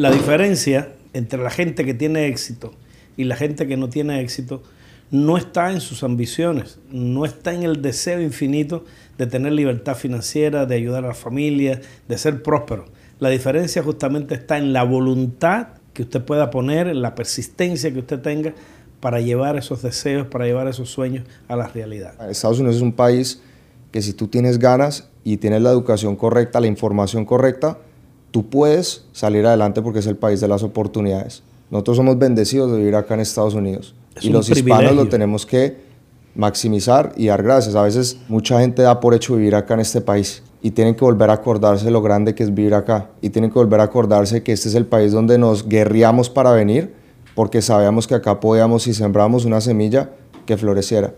La diferencia entre la gente que tiene éxito y la gente que no tiene éxito no está en sus ambiciones, no está en el deseo infinito de tener libertad financiera, de ayudar a la familia, de ser próspero. La diferencia justamente está en la voluntad que usted pueda poner, en la persistencia que usted tenga para llevar esos deseos, para llevar esos sueños a la realidad. Estados Unidos es un país que si tú tienes ganas y tienes la educación correcta, la información correcta, tú puedes salir adelante porque es el país de las oportunidades. Nosotros somos bendecidos de vivir acá en Estados Unidos y los hispanos lo tenemos que maximizar y dar gracias. A veces mucha gente da por hecho vivir acá en este país y tienen que volver a acordarse lo grande que es vivir acá y tienen que volver a acordarse que este es el país donde nos guerreamos para venir porque sabíamos que acá podíamos y sembramos una semilla que floreciera.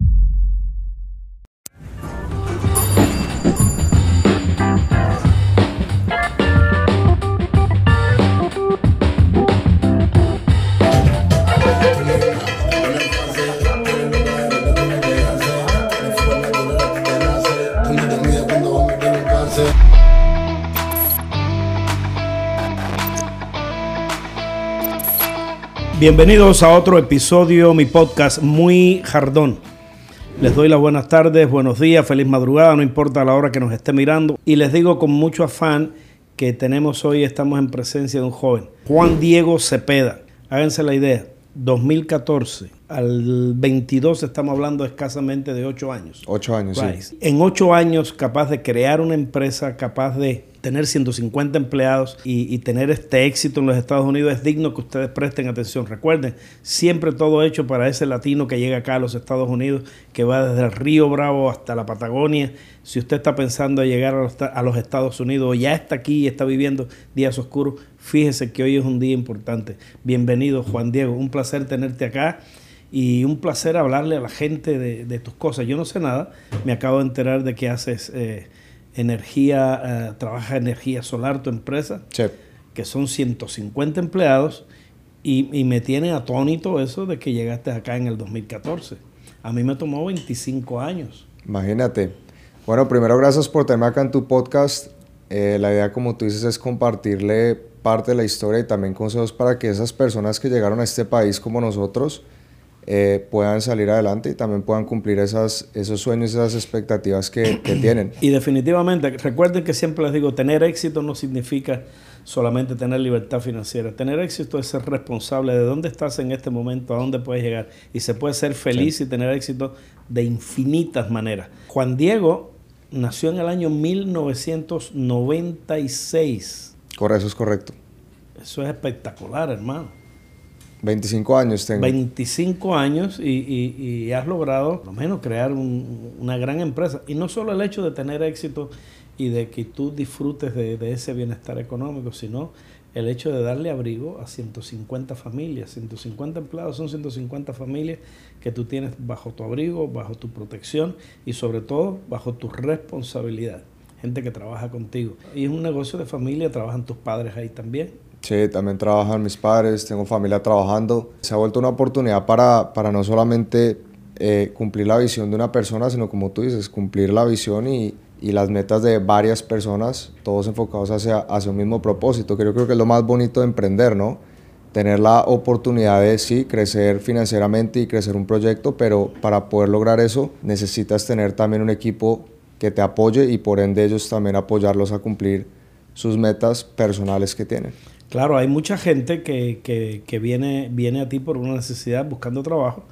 Bienvenidos a otro episodio, mi podcast Muy Jardón. Les doy las buenas tardes, buenos días, feliz madrugada, no importa la hora que nos esté mirando. Y les digo con mucho afán que tenemos hoy, estamos en presencia de un joven, Juan Diego Cepeda. Háganse la idea, 2014 al 22 estamos hablando escasamente de 8 años. 8 años, sí. En 8 años capaz de crear una empresa, capaz de tener 150 empleados y, tener este éxito en los Estados Unidos es digno que ustedes presten atención. Recuerden, siempre todo hecho para ese latino que llega acá a los Estados Unidos, que va desde el Río Bravo hasta la Patagonia. Si usted está pensando en llegar a los, a los Estados Unidos o ya está aquí y está viviendo días oscuros, fíjese que hoy es un día importante. Bienvenido, Juan Diego. Un placer tenerte acá y un placer hablarle a la gente de, tus cosas. Yo no sé nada, me acabo de enterar de que haces eh, energía, eh, trabaja energía solar tu empresa, que son 150 empleados y, me tiene atónito eso de que llegaste acá en el 2014. A mí me tomó 25 años. Imagínate. Bueno, primero gracias por tenerme acá en tu podcast. Eh, la idea, como tú dices, es compartirle parte de la historia y también consejos para que esas personas que llegaron a este país como nosotros, eh, puedan salir adelante y también puedan cumplir esas, esos sueños, esas expectativas que, tienen. Y definitivamente, recuerden que siempre les digo, tener éxito no significa solamente tener libertad financiera. Tener éxito es ser responsable de dónde estás en este momento, a dónde puedes llegar. Y se puede ser feliz y tener éxito de infinitas maneras. Juan Diego nació en el año 1996. Correcto, eso es correcto. Eso es espectacular, hermano. 25 años tengo. 25 años y, has logrado, por lo menos, crear una gran empresa. Y no solo el hecho de tener éxito y de que tú disfrutes de, ese bienestar económico, sino el hecho de darle abrigo a 150 familias. 150 empleados son 150 familias que tú tienes bajo tu abrigo, bajo tu protección y sobre todo bajo tu responsabilidad. Gente que trabaja contigo. Y es un negocio de familia, trabajan tus padres ahí también Sí, también trabajan mis padres, tengo familia trabajando. Se ha vuelto una oportunidad para, para no solamente eh, cumplir la visión de una persona, sino como tú dices, cumplir la visión y, y las metas de varias personas, todos enfocados hacia, hacia un mismo propósito, que yo creo que es lo más bonito de emprender, ¿no? Tener la oportunidad de, sí, crecer financieramente y crecer un proyecto, pero para poder lograr eso necesitas tener también un equipo que te apoye y por ende ellos también apoyarlos a cumplir sus metas personales que tienen. Claro, hay mucha gente que, viene, viene a ti por una necesidad buscando trabajo.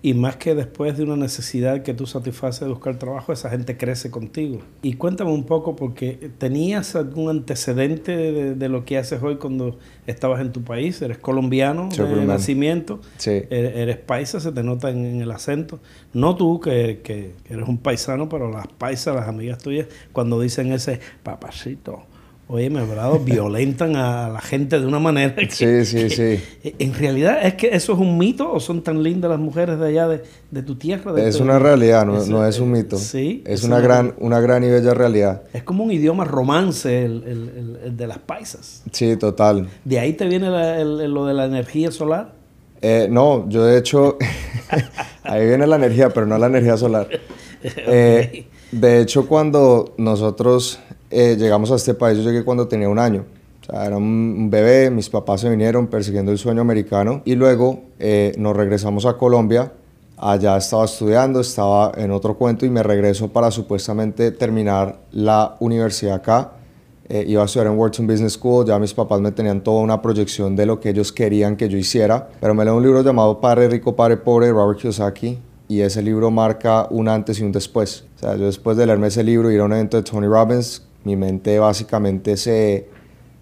Y más que después de una necesidad que tú satisfaces de buscar trabajo, esa gente crece contigo. Y cuéntame un poco, porque tenías algún antecedente de, lo que haces hoy cuando estabas en tu país. Eres colombiano de nacimiento. Eres paisa, se te nota en, el acento. No tú, que, que, eres un paisano, pero las paisas, las amigas tuyas, cuando dicen ese papacito Oye, me verdad, violentan a la gente de una manera que, Sí, sí, sí. En realidad, ¿es que eso es un mito o son tan lindas las mujeres de allá de, tu tierra? es una realidad, no es, un mito. Sí. Es, una, gran, una gran y bella realidad. Es como un idioma romance el, de las paisas. Sí, total. ¿De ahí te viene lo de la energía solar? Eh, no, yo de hecho, ahí viene la energía, pero no la energía solar. Eh, de hecho, cuando nosotros eh, llegamos a este país, yo llegué cuando tenía un año. O sea, era un bebé, mis papás se vinieron persiguiendo el sueño americano y luego eh, nos regresamos a Colombia. Allá estaba estudiando, estaba en otro cuento y me regreso para supuestamente terminar la universidad acá. Eh, iba a estudiar en Wharton Business School, ya mis papás me tenían toda una proyección de lo que ellos querían que yo hiciera, pero me leo un libro llamado Padre Rico, Padre Pobre de Robert Kiyosaki y ese libro marca un antes y un después. O sea, yo después de leerme ese libro ir a un evento de Tony Robbins, mi mente básicamente se,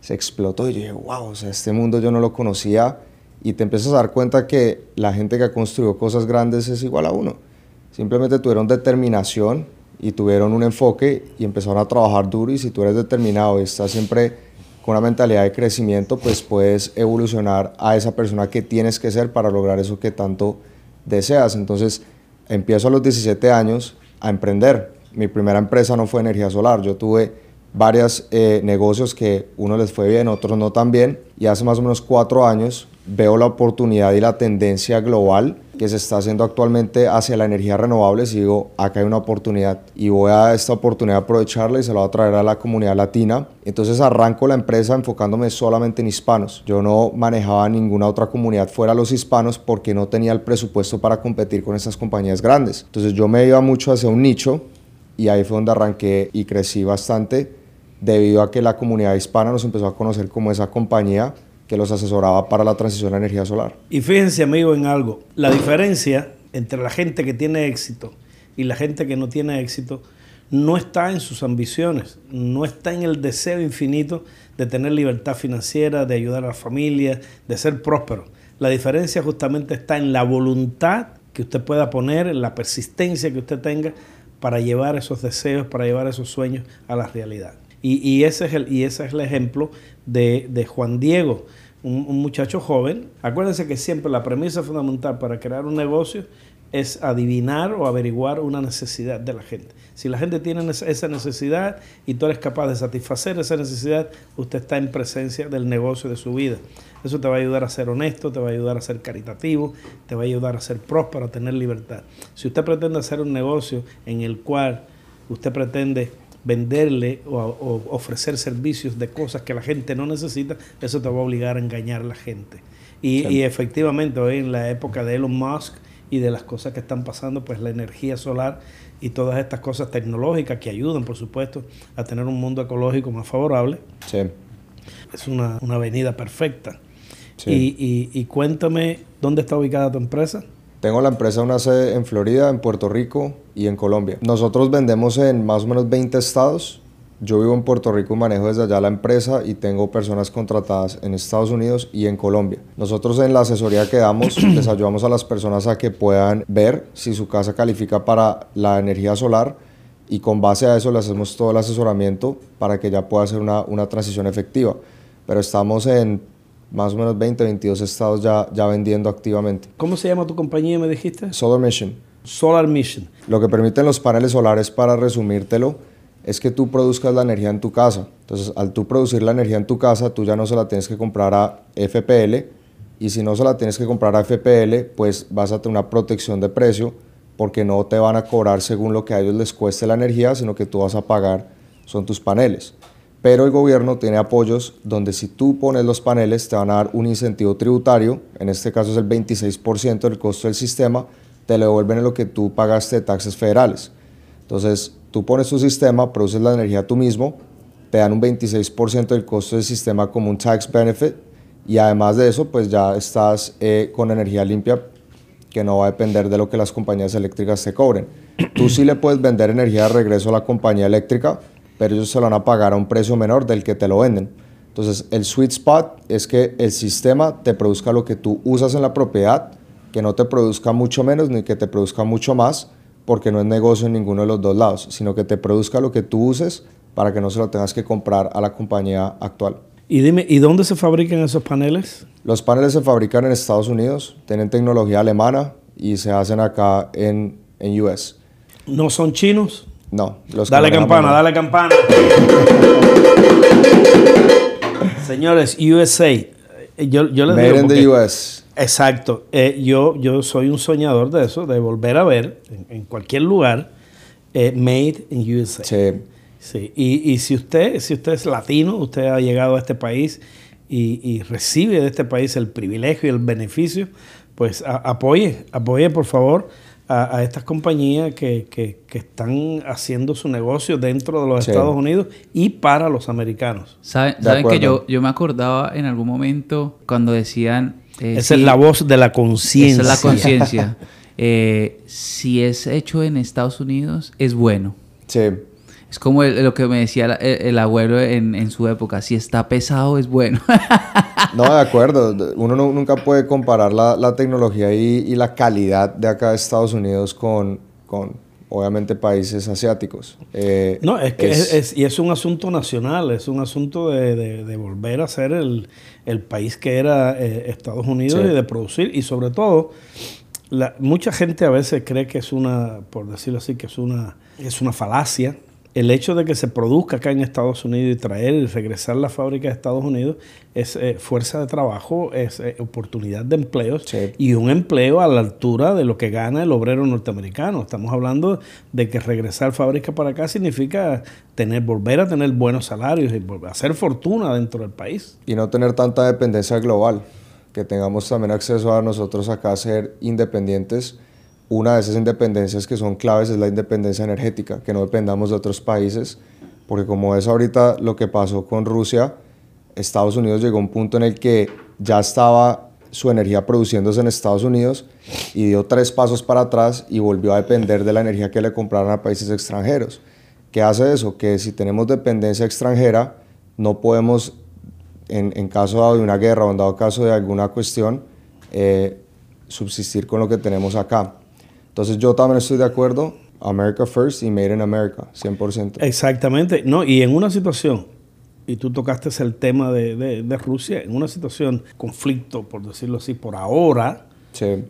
se explotó y yo dije, wow, o sea, este mundo yo no lo conocía y te empiezas a dar cuenta que la gente que ha construido cosas grandes es igual a uno. Simplemente tuvieron determinación y tuvieron un enfoque y empezaron a trabajar duro y si tú eres determinado y estás siempre con una mentalidad de crecimiento, pues puedes evolucionar a esa persona que tienes que ser para lograr eso que tanto deseas. Entonces, empiezo a los 17 años a emprender. Mi primera empresa no fue energía solar. Yo tuve varios eh, negocios que uno les fue bien, otros no tan bien. Y hace más o menos cuatro años veo la oportunidad y la tendencia global que se está haciendo actualmente hacia la energía renovable y digo, acá hay una oportunidad y voy a esta oportunidad aprovecharla y se la voy a traer a la comunidad latina. Entonces arranco la empresa enfocándome solamente en hispanos. Yo no manejaba ninguna otra comunidad fuera los hispanos porque no tenía el presupuesto para competir con estas compañías grandes. Entonces yo me iba mucho hacia un nicho y ahí fue donde arranqué y crecí bastante debido a que la comunidad hispana nos empezó a conocer como esa compañía que los asesoraba para la transición a energía solar. Y fíjense, amigo, en algo. La diferencia entre la gente que tiene éxito y la gente que no tiene éxito no está en sus ambiciones, no está en el deseo infinito de tener libertad financiera, de ayudar a la familia, de ser próspero. La diferencia justamente está en la voluntad que usted pueda poner, en la persistencia que usted tenga para llevar esos deseos, para llevar esos sueños a la realidad. Y, ese, es el, y ese es el ejemplo de, de Juan Diego un, muchacho joven. Acuérdense que siempre la premisa fundamental para crear un negocio es adivinar o averiguar una necesidad de la gente. Si la gente tiene esa necesidad y tú eres capaz de satisfacer esa necesidad, usted está en presencia del negocio de su vida. Eso te va a ayudar a ser honesto, te va a ayudar a ser caritativo, te va a ayudar a ser próspero, a tener libertad. Si usted pretende hacer un negocio en el cual usted pretende venderle o, ofrecer servicios de cosas que la gente no necesita, eso te va a obligar a engañar a la gente. Y, efectivamente hoy en la época de Elon Musk y de las cosas que están pasando, pues la energía solar y todas estas cosas tecnológicas que ayudan, por supuesto, a tener un mundo ecológico más favorable, es una, avenida perfecta. Y, y cuéntame, ¿dónde está ubicada tu empresa? Tengo la empresa una sede en Florida, en Puerto Rico y en Colombia. Nosotros vendemos en más o menos 20 estados. Yo vivo en Puerto Rico y manejo desde allá la empresa y tengo personas contratadas en Estados Unidos y en Colombia. Nosotros en la asesoría que damos les ayudamos a las personas a que puedan ver si su casa califica para la energía solar y con base a eso le hacemos todo el asesoramiento para que ya pueda hacer una, una transición efectiva. Pero estamos en más o menos 20, 22 estados ya, ya vendiendo activamente. ¿Cómo se llama tu compañía, me dijiste? Solar Mission. Solar Mission. Lo que permiten los paneles solares, para resumírtelo, es que tú produzcas la energía en tu casa. Entonces, al tú producir la energía en tu casa, tú ya no se la tienes que comprar a FPL. Y si no se la tienes que comprar a FPL, pues vas a tener una protección de precio porque no te van a cobrar según lo que a ellos les cueste la energía, sino que tú vas a pagar, son tus paneles pero el gobierno tiene apoyos donde si tú pones los paneles te van a dar un incentivo tributario, en este caso es el 26% del costo del sistema, te lo devuelven en lo que tú pagaste de taxes federales. Entonces, tú pones tu sistema, produces la energía tú mismo, te dan un 26% del costo del sistema como un tax benefit y además de eso, pues ya estás eh, con energía limpia que no va a depender de lo que las compañías eléctricas te cobren. Tú sí le puedes vender energía de regreso a la compañía eléctrica, pero ellos se lo van a pagar a un precio menor del que te lo venden. Entonces, el sweet spot es que el sistema te produzca lo que tú usas en la propiedad, que no te produzca mucho menos ni que te produzca mucho más, porque no es negocio en ninguno de los dos lados, sino que te produzca lo que tú uses para que no se lo tengas que comprar a la compañía actual. Y dime, ¿y dónde se fabrican esos paneles? Los paneles se fabrican en Estados Unidos, tienen tecnología alemana y se hacen acá en, en US. ¿No son chinos? No. Los dale campana, dale campana. Señores, USA. Yo, yo les Made in the US. Exacto. Eh, yo, yo soy un soñador de eso, de volver a ver en, cualquier lugar eh, Made in USA. Sí. Sí, y, si usted, si usted es latino, usted ha llegado a este país y, recibe de este país el privilegio y el beneficio, pues apoye, apoye por favor a, estas compañías que, están haciendo su negocio dentro de los Estados Unidos y para los americanos. ¿Saben, que yo, yo me acordaba en algún momento cuando decían... Eh, Esa es la voz de la conciencia. Esa es la conciencia. Eh, si es hecho en Estados Unidos, es bueno. Sí. Es como lo que me decía el, abuelo en, su época, si está pesado es bueno. no, de acuerdo. Uno nunca puede comparar la, tecnología y, la calidad de acá de Estados Unidos con, con obviamente, países asiáticos. Eh, no, es que es, y es un asunto nacional, es un asunto de, volver a ser el, país que era eh, Estados Unidos y de producir, y sobre todo, la, mucha gente a veces cree que es una, por decirlo así, que es una, es una falacia el hecho de que se produzca acá en Estados Unidos y traer y regresar la fábrica de Estados Unidos es eh, fuerza de trabajo, es eh, oportunidad de empleos y un empleo a la altura de lo que gana el obrero norteamericano. Estamos hablando de que regresar fábrica para acá significa tener, volver a tener buenos salarios y hacer fortuna dentro del país. Y no tener tanta dependencia global, que tengamos también acceso a nosotros acá a ser independientes una de esas independencias que son claves es la independencia energética, que no dependamos de otros países, porque como es ahorita lo que pasó con Rusia, Estados Unidos llegó a un punto en el que ya estaba su energía produciéndose en Estados Unidos y dio tres pasos para atrás y volvió a depender de la energía que le compraron a países extranjeros. ¿Qué hace eso? Que si tenemos dependencia extranjera, no podemos, en, caso de una guerra o en dado caso de alguna cuestión, eh, subsistir con lo que tenemos acá. Entonces yo también estoy de acuerdo, America First y Made in America, 100%. Exactamente, no, y en una situación, y tú tocaste el tema de, de, Rusia, en una situación, conflicto, por decirlo así, por ahora,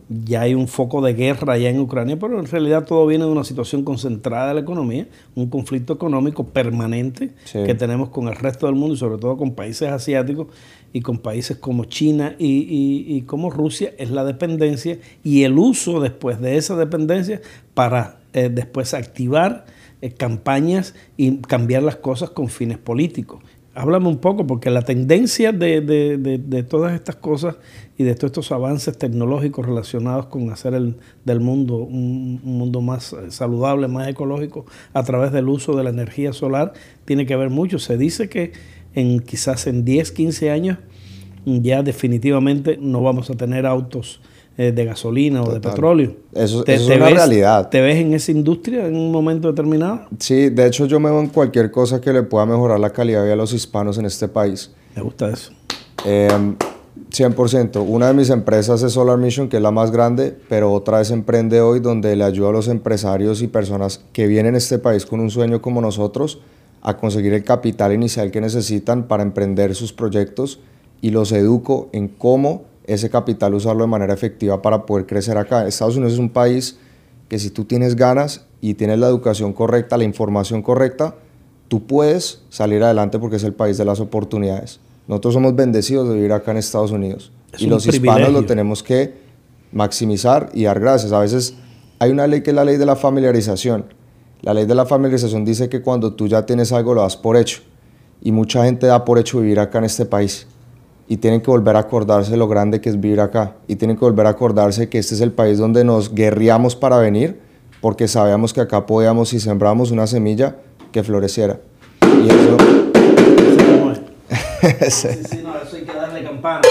ya hay un foco de guerra allá en Ucrania, pero en realidad todo viene de una situación concentrada de la economía, un conflicto económico permanente que tenemos con el resto del mundo y sobre todo con países asiáticos y con países como China y, como Rusia, es la dependencia y el uso después de esa dependencia para eh, después activar eh, campañas y cambiar las cosas con fines políticos. Háblame un poco, porque la tendencia de, todas estas cosas y de todos estos avances tecnológicos relacionados con hacer el, del mundo un, mundo más eh, saludable, más ecológico, a través del uso de la energía solar, tiene que ver mucho. Se dice que en quizás en 10, 15 años ya definitivamente no vamos a tener autos eh, de gasolina o de petróleo. Eso, es una realidad. ¿Te ves en esa industria en un momento determinado? Sí, de hecho yo me veo en cualquier cosa que le pueda mejorar la calidad de vida a los hispanos en este país. Me gusta eso. 100%. Em, una de mis empresas es Solar Mission, que es la más grande, pero otra es Emprende Hoy, donde le ayuda a los empresarios y personas que vienen a este país con un sueño como nosotros a conseguir el capital inicial que necesitan para emprender sus proyectos y los educo en cómo ese capital usarlo de manera efectiva para poder crecer acá. Estados Unidos es un país que si tú tienes ganas y tienes la educación correcta, la información correcta, tú puedes salir adelante porque es el país de las oportunidades. Nosotros somos bendecidos de vivir acá en Estados Unidos y los hispanos lo tenemos que maximizar y dar gracias. A veces hay una ley que es la ley de la familiarización. La ley de la familiarización dice que cuando tú ya tienes algo lo das por hecho y mucha gente da por hecho vivir acá en este país y tienen que volver a acordarse lo grande que es vivir acá y tienen que volver a acordarse que este es el país donde nos guerriamos para venir porque sabíamos que acá podíamos si sembramos una semilla que floreciera. Y eso... sí, sí, no, eso hay que darle campana.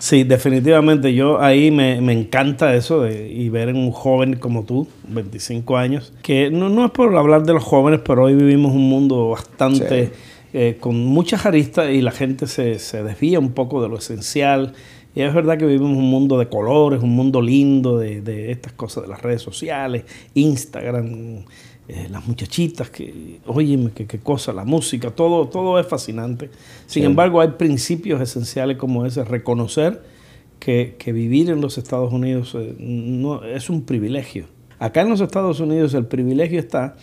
Sí, definitivamente yo ahí me, me, encanta eso de, y ver en un joven como tú, 25 años, que no, no es por hablar de los jóvenes, pero hoy vivimos un mundo bastante... Eh, con muchas aristas y la gente se, se, desvía un poco de lo esencial. Y es verdad que vivimos un mundo de colores, un mundo lindo de, de estas cosas de las redes sociales, Instagram, eh, las muchachitas, que, oye, qué, qué, cosa, la música, todo, todo es fascinante. Sin embargo, hay principios esenciales como ese, reconocer que, que vivir en los Estados Unidos eh, no, es un privilegio. Acá en los Estados Unidos el privilegio está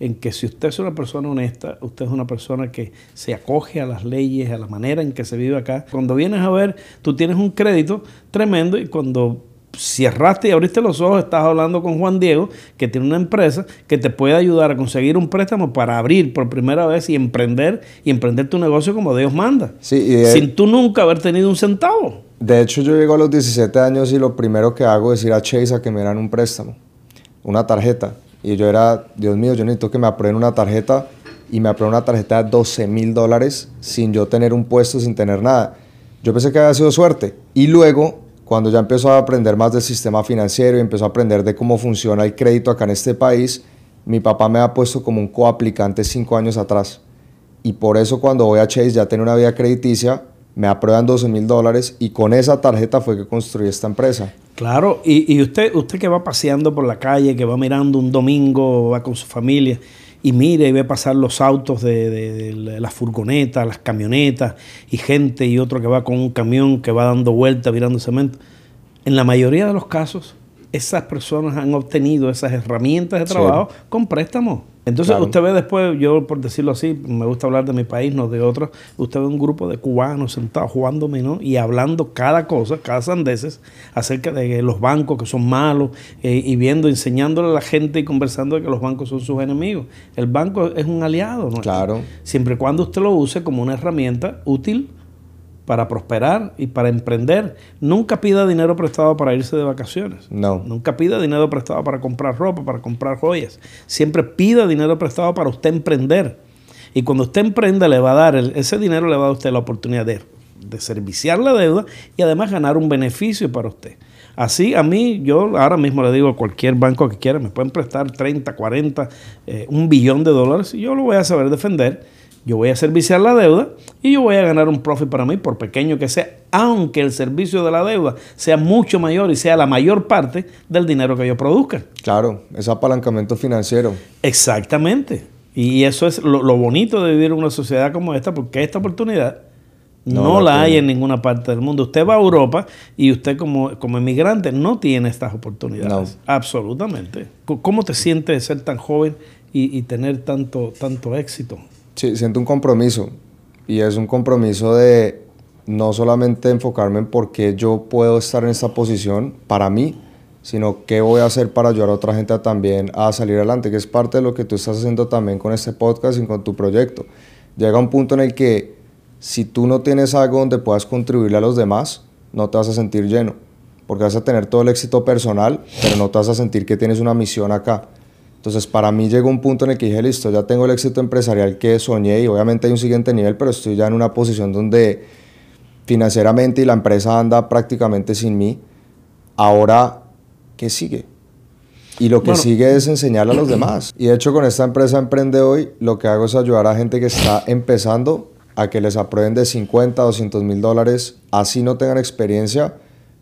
en que si usted es una persona honesta, usted es una persona que se acoge a las leyes, a la manera en que se vive acá. Cuando vienes a ver, tú tienes un crédito tremendo y cuando cerraste y abriste los ojos, estás hablando con Juan Diego, que tiene una empresa que te puede ayudar a conseguir un préstamo para abrir por primera vez y emprender y emprender tu negocio como Dios manda. sin tú nunca haber tenido un centavo. De hecho, yo llego a los 17 años y lo primero que hago es ir a Chase a que me dan un préstamo, una tarjeta. Y yo era, Dios mío, yo necesito que me aprueben una tarjeta y me aprueben una tarjeta de 12 mil dólares sin yo tener un puesto, sin tener nada. Yo pensé que había sido suerte. Y luego cuando ya empezó a aprender más del sistema financiero y empezó a aprender de cómo funciona el crédito acá en este país, mi papá me ha puesto como un coaplicante cinco años atrás. Y por eso cuando voy a Chase ya tengo una vida crediticia, me aprueban 12 mil dólares y con esa tarjeta fue que construí esta empresa. Claro, y, y, usted, usted que va paseando por la calle, que va mirando un domingo, va con su familia, y mire y ve pasar los autos de, las furgonetas, las camionetas y gente y otro que va con un camión que va dando vueltas virando cemento. En la mayoría de los casos, esas personas han obtenido esas herramientas de trabajo con préstamos. Entonces usted ve después, yo por decirlo así, me gusta hablar de mi país, no de otros, usted ve un grupo de cubanos sentados jugando ¿no? y hablando cada cosa, cada sandeces, acerca de los bancos que son malos eh, y viendo, enseñándole a la gente y conversando de que los bancos son sus enemigos. El banco es un aliado, ¿no? Claro. Siempre y cuando usted lo use como una herramienta útil para prosperar y para emprender. Nunca pida dinero prestado para irse de vacaciones. No. Nunca pida dinero prestado para comprar ropa, para comprar joyas. Siempre pida dinero prestado para usted emprender. Y cuando usted emprenda, le va a dar, ese dinero le va a dar a usted la oportunidad de, de serviciar la deuda y además ganar un beneficio para usted. Así, a mí, yo ahora mismo le digo a cualquier banco que quiera, me pueden prestar 30, 40, eh, un billón de dólares y yo lo voy a saber defender yo voy a serviciar la deuda y yo voy a ganar un profit para mí, por pequeño que sea, aunque el servicio de la deuda sea mucho mayor y sea la mayor parte del dinero que yo produzca. Claro, es apalancamiento financiero. Exactamente. Y eso es lo, bonito de vivir en una sociedad como esta, porque esta oportunidad no, la, hay en ninguna parte del mundo. Usted va a Europa y usted como, como emigrante no tiene estas oportunidades. Absolutamente. ¿Cómo te sientes de ser tan joven y, y tener tanto, tanto éxito? Siento un compromiso y es un compromiso de no solamente enfocarme en por qué yo puedo estar en esta posición para mí, sino qué voy a hacer para ayudar a otra gente también a salir adelante, que es parte de lo que tú estás haciendo también con este podcast y con tu proyecto. Llega un punto en el que si tú no tienes algo donde puedas contribuirle a los demás, no te vas a sentir lleno, porque vas a tener todo el éxito personal, pero no te vas a sentir que tienes una misión acá. Entonces, para mí llegó un punto en el que dije, listo, ya tengo el éxito empresarial que soñé y obviamente hay un siguiente nivel, pero estoy ya en una posición donde financieramente y la empresa anda prácticamente sin mí. Ahora, ¿qué sigue? Y lo que sigue es enseñarle a los demás. Y de hecho, con esta empresa Emprende Hoy, lo que hago es ayudar a gente que está empezando a que les aprueben de 50 a 200 mil dólares, así no tengan experiencia.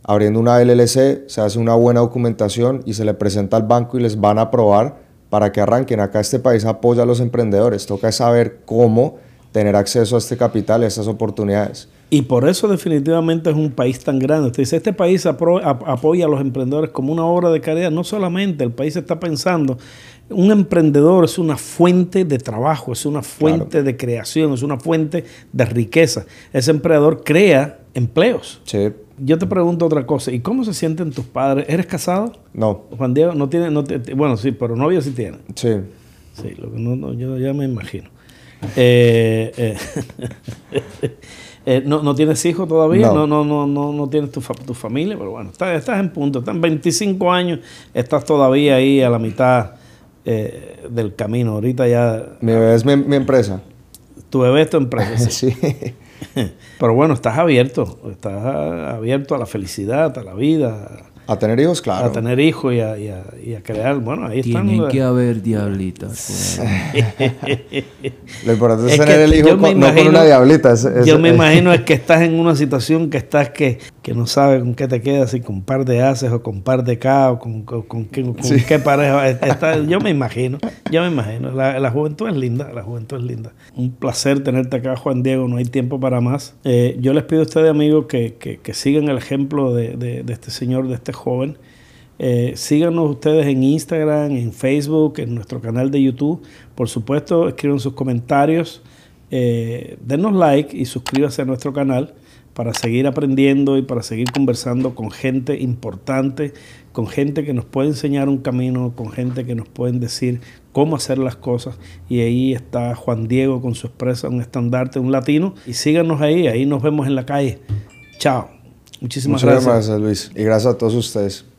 Abriendo una LLC, se hace una buena documentación y se le presenta al banco y les van a aprobar para que arranquen. Acá este país apoya a los emprendedores, toca saber cómo tener acceso a este capital, a estas oportunidades. Y por eso definitivamente es un país tan grande. Usted dice, este país apoya a los emprendedores como una obra de caridad. No solamente, el país está pensando, un emprendedor es una fuente de trabajo, es una fuente de creación, es una fuente de riqueza. Ese emprendedor crea empleos. Sí. Yo te pregunto otra cosa, ¿y cómo se sienten tus padres? ¿Eres casado? No. Juan Diego no tiene, no bueno, sí, pero novio sí tiene. Sí. Sí, lo que no, yo ya me imagino. Eh, eh, eh, no, ¿No tienes hijos todavía? No, no, no, no, no tienes tu, tu familia, pero bueno, estás, estás en punto, estás en 25 años, estás todavía ahí a la mitad del camino. Ahorita ya... Mi bebé es mi, mi empresa. Tu bebé es tu empresa. sí. Pero bueno, estás abierto, estás abierto a la felicidad, a la vida. A tener hijos, claro. A tener hijos y a, y a, crear. Bueno, ahí están. Tienen que haber diablitas. Lo importante es, tener el hijo con, no con una diablita. yo me imagino es que estás en una situación que estás que, que no sabes con qué te quedas, si con un par de haces o con un par de K o con, con, qué, pareja. yo me imagino, yo me imagino. La, la, juventud es linda, la juventud es linda. Un placer tenerte acá, Juan Diego. No hay tiempo para más. Eh, yo les pido a ustedes, amigos, que, que, que sigan el ejemplo de, de, de este señor, de este joven. Eh, síganos ustedes en Instagram, en Facebook, en nuestro canal de YouTube. Por supuesto, escriban sus comentarios, eh, denos like y suscríbanse a nuestro canal. Para seguir aprendiendo y para seguir conversando con gente importante, con gente que nos puede enseñar un camino, con gente que nos pueden decir cómo hacer las cosas. Y ahí está Juan Diego con su expresa, un estandarte, un latino. Y síganos ahí, ahí nos vemos en la calle. Chao. Muchísimas Muchas gracias. gracias, Luis. Y gracias a todos ustedes.